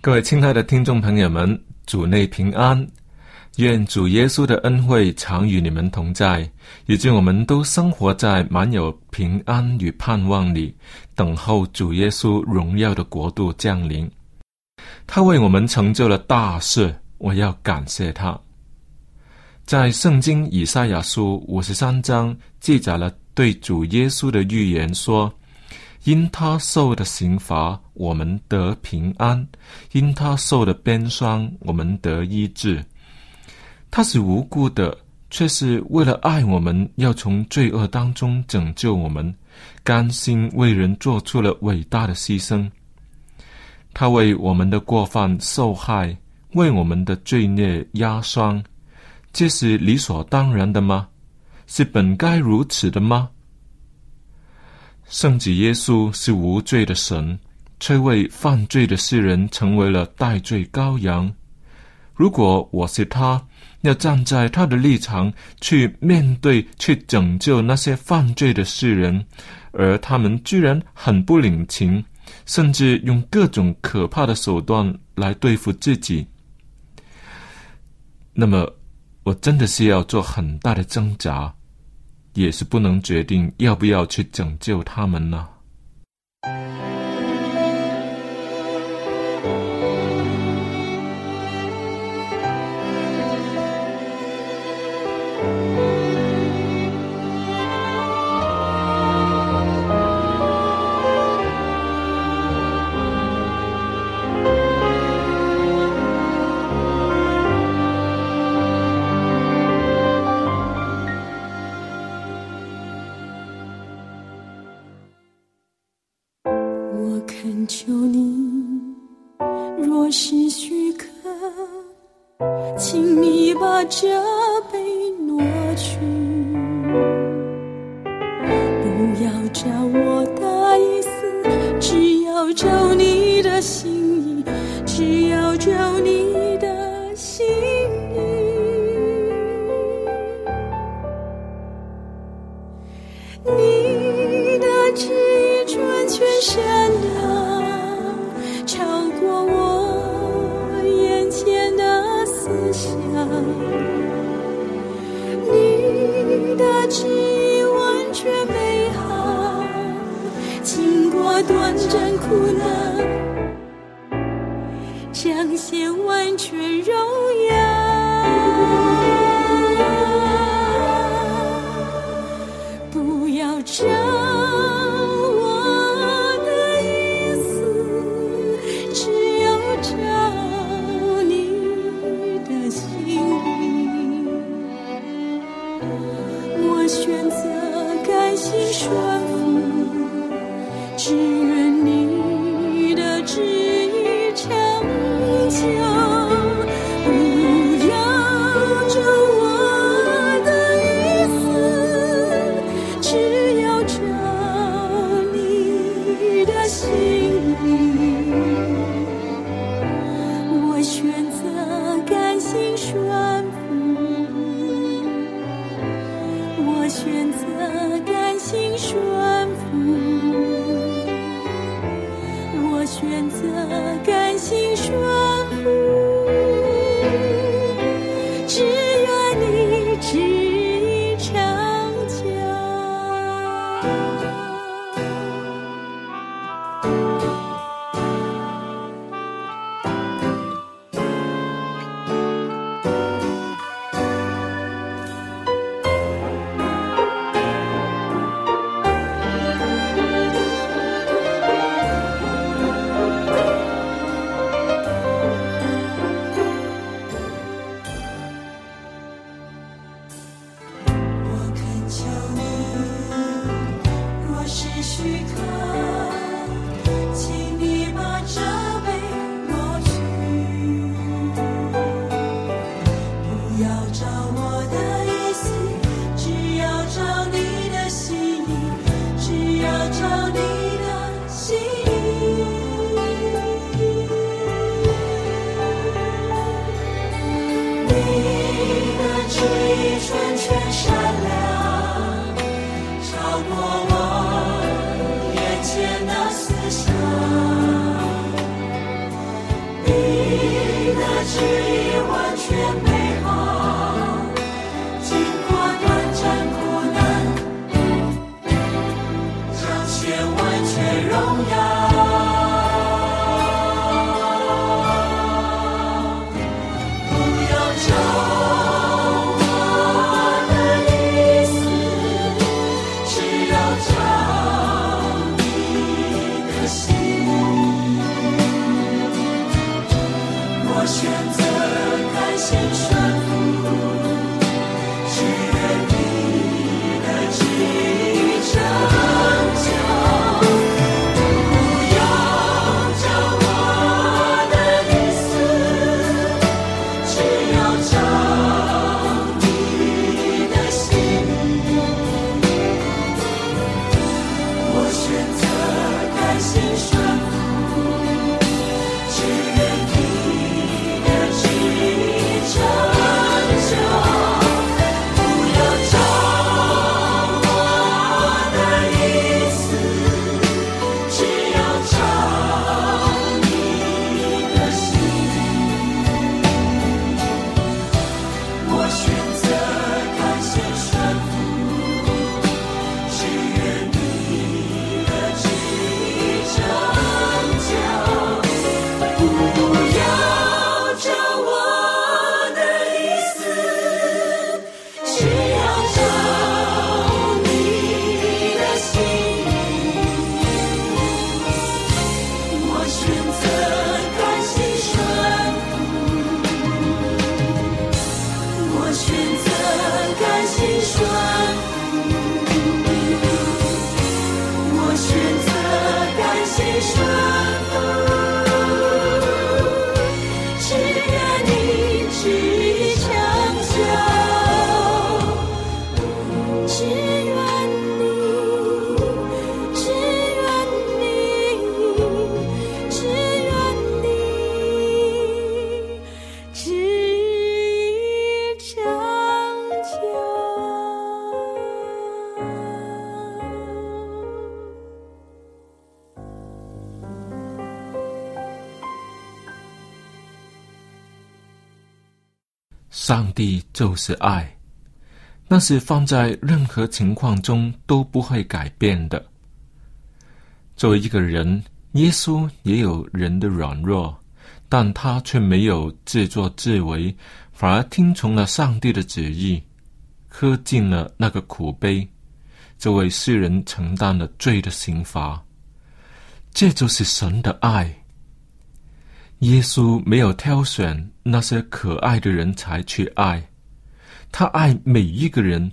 各位亲爱的听众朋友们，主内平安，愿主耶稣的恩惠常与你们同在，以及我们都生活在满有平安与盼望里，等候主耶稣荣耀的国度降临。他为我们成就了大事，我要感谢他。在圣经以赛亚书五十三章记载了对主耶稣的预言，说。因他受的刑罚，我们得平安；因他受的鞭伤，我们得医治。他是无辜的，却是为了爱我们，要从罪恶当中拯救我们，甘心为人做出了伟大的牺牲。他为我们的过犯受害，为我们的罪孽压伤，这是理所当然的吗？是本该如此的吗？圣子耶稣是无罪的神，却为犯罪的世人成为了代罪羔羊。如果我是他，要站在他的立场去面对、去拯救那些犯罪的世人，而他们居然很不领情，甚至用各种可怕的手段来对付自己，那么我真的是要做很大的挣扎。也是不能决定要不要去拯救他们呢。我恳求你，若是许可，请你把这杯挪去。不要找我的意思，只要找你的心意。选择甘心顺上帝就是爱，那是放在任何情况中都不会改变的。作为一个人，耶稣也有人的软弱，但他却没有自作自为，反而听从了上帝的旨意，喝尽了那个苦杯，这为世人承担了罪的刑罚。这就是神的爱。耶稣没有挑选那些可爱的人才去爱，他爱每一个人。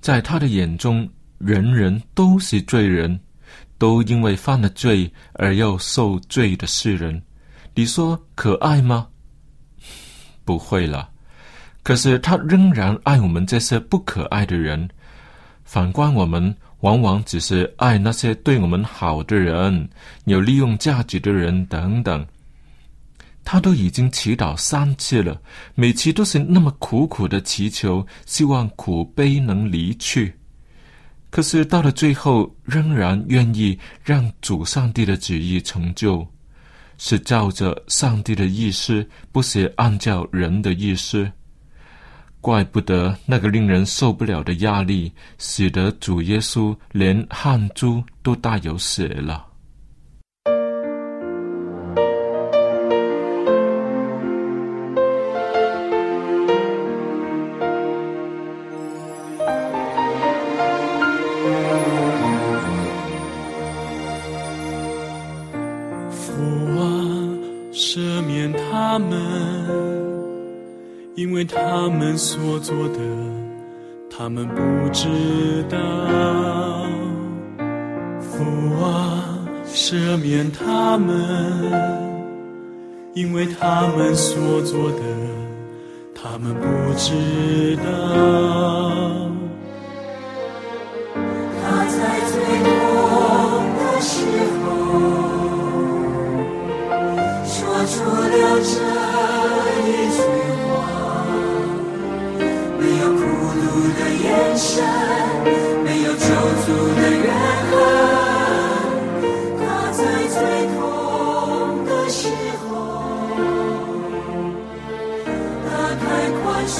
在他的眼中，人人都是罪人，都因为犯了罪而要受罪的世人。你说可爱吗？不会了。可是他仍然爱我们这些不可爱的人。反观我们，往往只是爱那些对我们好的人、有利用价值的人等等。他都已经祈祷三次了每次都是那么苦苦的祈求希望苦悲能离去。可是到了最后仍然愿意让主上帝的旨意成就是照着上帝的意思不是按照人的意思。怪不得那个令人受不了的压力使得主耶稣连汗珠都带有血了。所做的，他们不知道。父啊，赦免他们，因为他们所做的，他们不知道。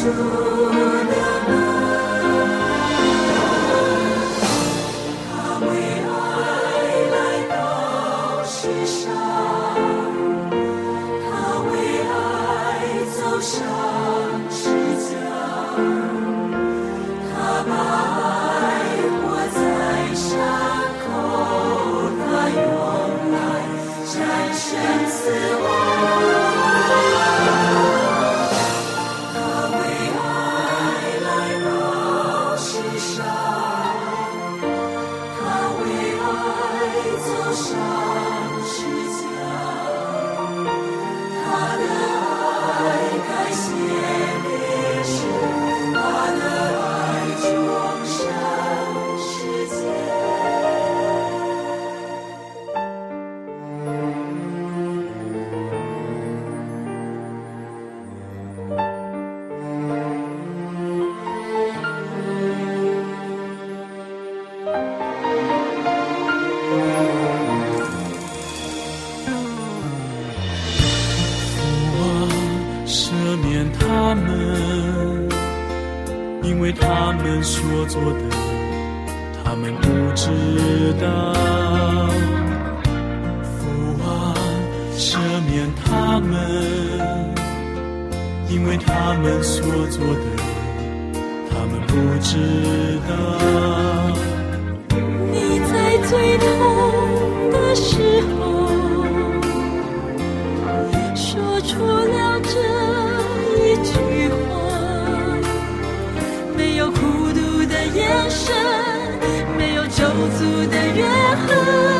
true. Council of Death. 不足的怨恨。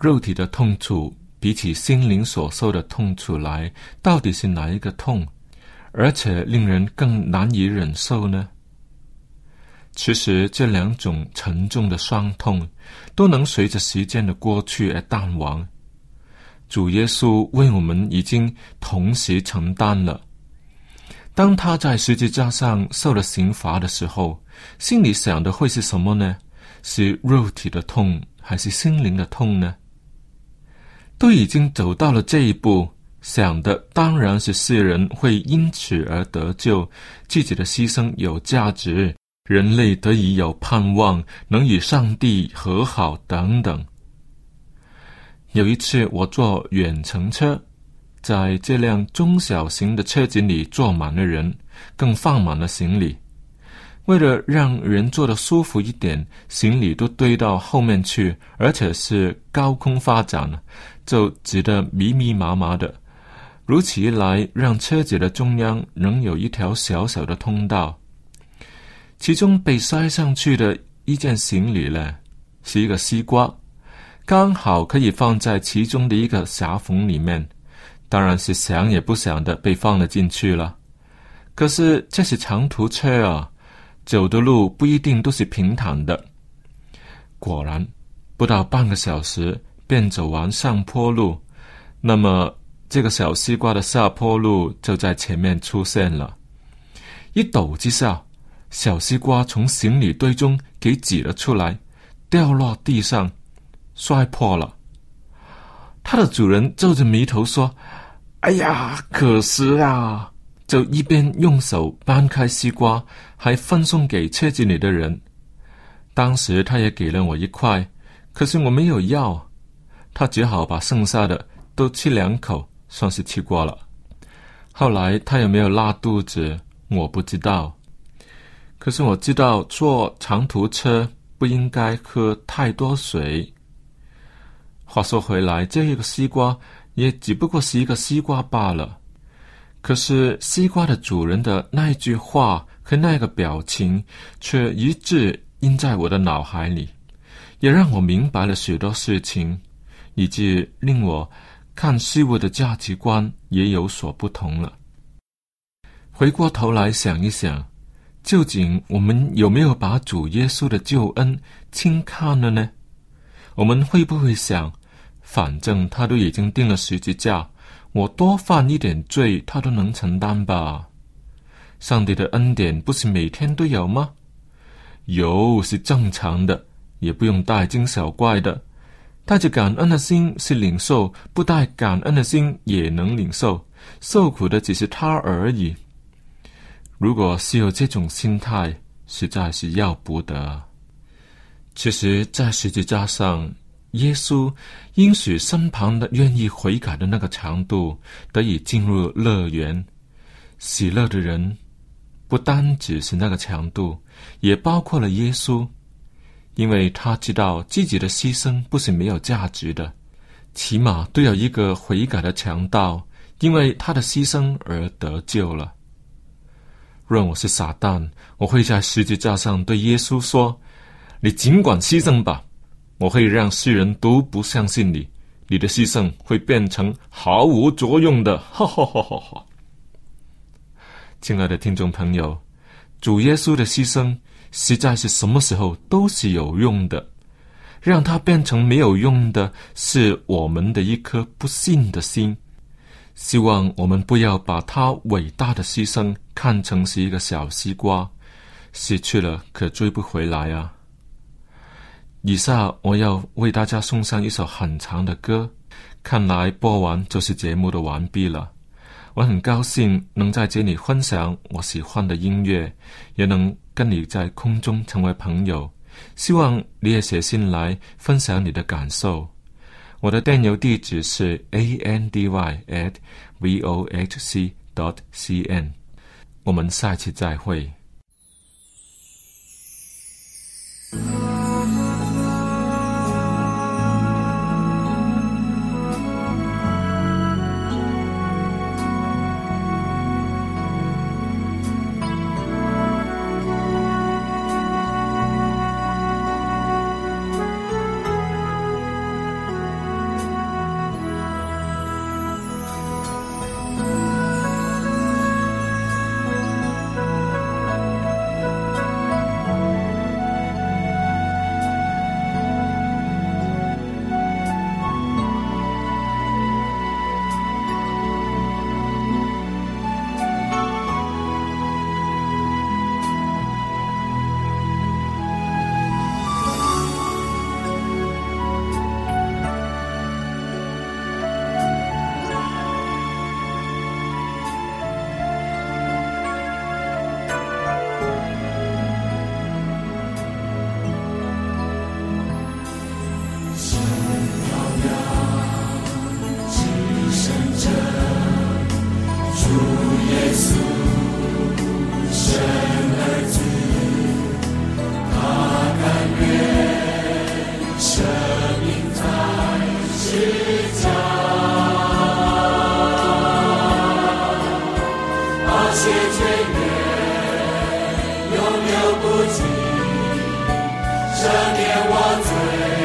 肉体的痛楚比起心灵所受的痛楚来，到底是哪一个痛，而且令人更难以忍受呢？其实这两种沉重的伤痛，都能随着时间的过去而淡忘。主耶稣为我们已经同时承担了。当他在十字架上受了刑罚的时候，心里想的会是什么呢？是肉体的痛，还是心灵的痛呢？都已经走到了这一步，想的当然是世人会因此而得救，自己的牺牲有价值。人类得以有盼望，能与上帝和好等等。有一次，我坐远程车，在这辆中小型的车子里坐满了人，更放满了行李。为了让人坐得舒服一点，行李都堆到后面去，而且是高空发展，就挤得密密麻麻的。如此一来，让车子的中央能有一条小小的通道。其中被塞上去的一件行李呢，是一个西瓜，刚好可以放在其中的一个狭缝里面，当然是想也不想的被放了进去了。可是这是长途车啊，走的路不一定都是平坦的。果然，不到半个小时便走完上坡路，那么这个小西瓜的下坡路就在前面出现了，一抖之下。小西瓜从行李堆中给挤了出来，掉落地上，摔破了。它的主人皱着眉头说：“哎呀，可惜啊！”就一边用手搬开西瓜，还分送给车子里的人。当时他也给了我一块，可是我没有要，他只好把剩下的都吃两口，算是吃过了。后来他有没有拉肚子，我不知道。可是我知道坐长途车不应该喝太多水。话说回来，这一个西瓜也只不过是一个西瓜罢了。可是西瓜的主人的那一句话和那个表情，却一直印在我的脑海里，也让我明白了许多事情，以致令我看事物的价值观也有所不同了。回过头来想一想。究竟我们有没有把主耶稣的救恩轻看了呢？我们会不会想，反正他都已经定了十字架，我多犯一点罪，他都能承担吧？上帝的恩典不是每天都有吗？有是正常的，也不用大惊小怪的。带着感恩的心是领受，不带感恩的心也能领受。受苦的只是他而已。如果是有这种心态，实在是要不得。其实，在十字架上，耶稣应许身旁的愿意悔改的那个强度，得以进入乐园。喜乐的人，不单只是那个强度，也包括了耶稣，因为他知道自己的牺牲不是没有价值的，起码都有一个悔改的强盗，因为他的牺牲而得救了。若我是撒旦，我会在十字架上对耶稣说：“你尽管牺牲吧，我会让世人都不相信你，你的牺牲会变成毫无作用的。”哈哈哈哈哈！亲爱的听众朋友，主耶稣的牺牲实在是什么时候都是有用的，让它变成没有用的是我们的一颗不信的心。希望我们不要把他伟大的牺牲看成是一个小西瓜，失去了可追不回来啊！以下我要为大家送上一首很长的歌，看来播完就是节目的完毕了。我很高兴能在这里分享我喜欢的音乐，也能跟你在空中成为朋友。希望你也写信来分享你的感受。我的电邮地址是 a n d y at v o h c dot c n，我们下期再会。那些岁月，永留不尽，这年我醉。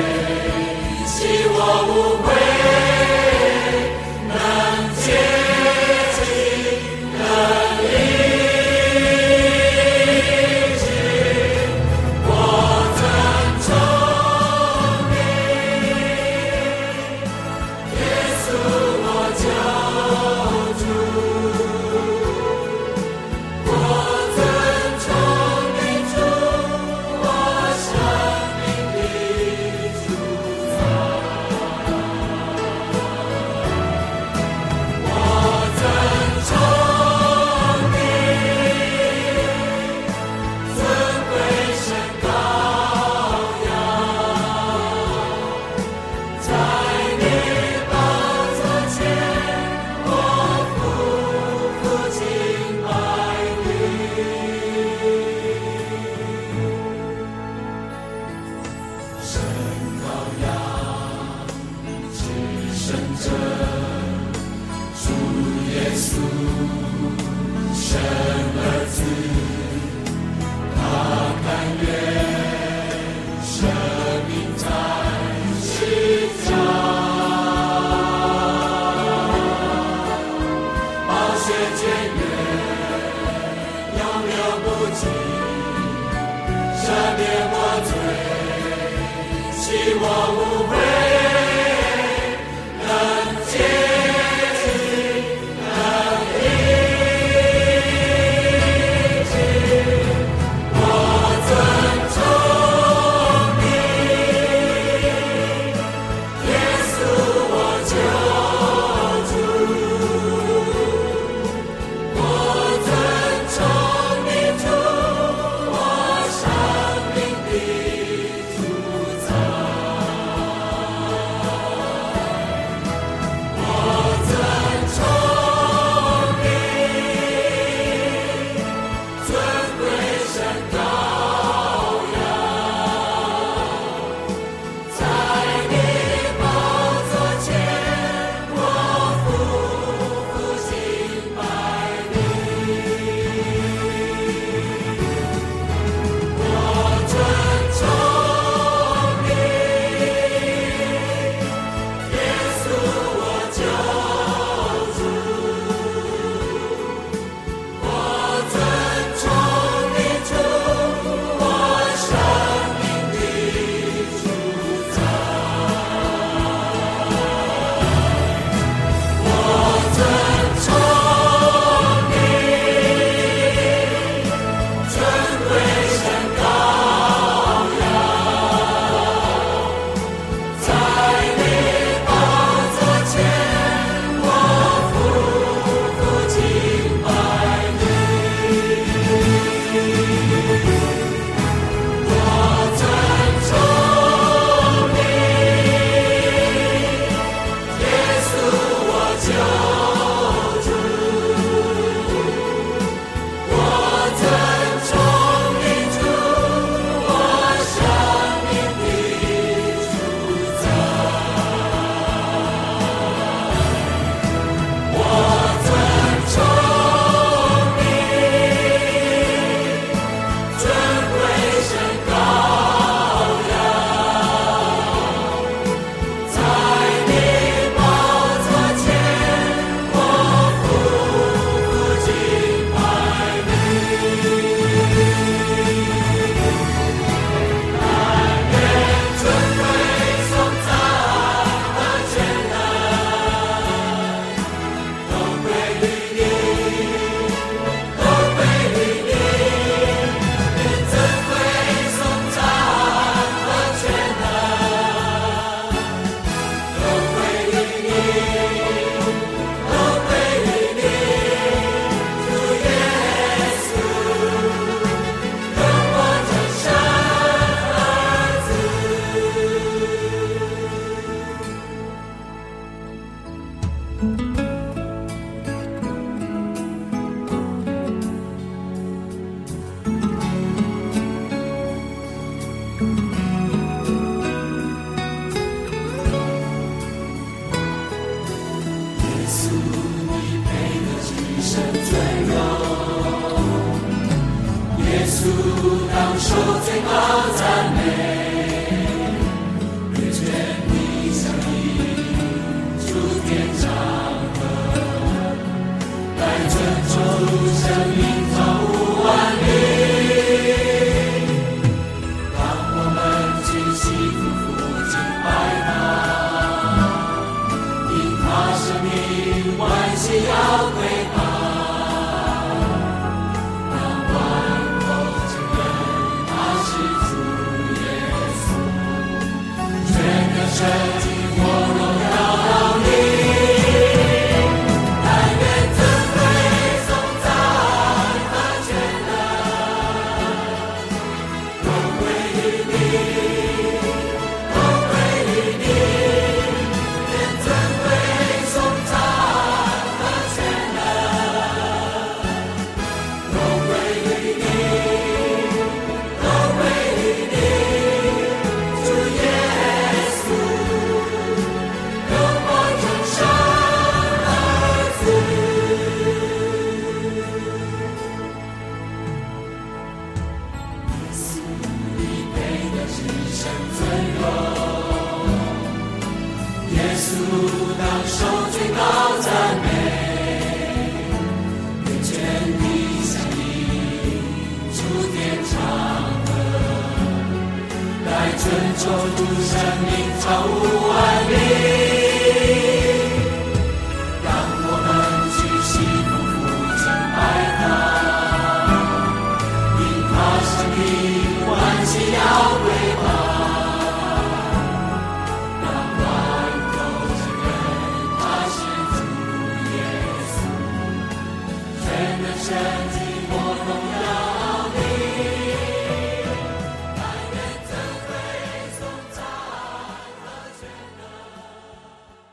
一生尊荣，耶稣当受最高赞美。愿全地响应，主天唱等待，尊崇主圣灵，朝五万里。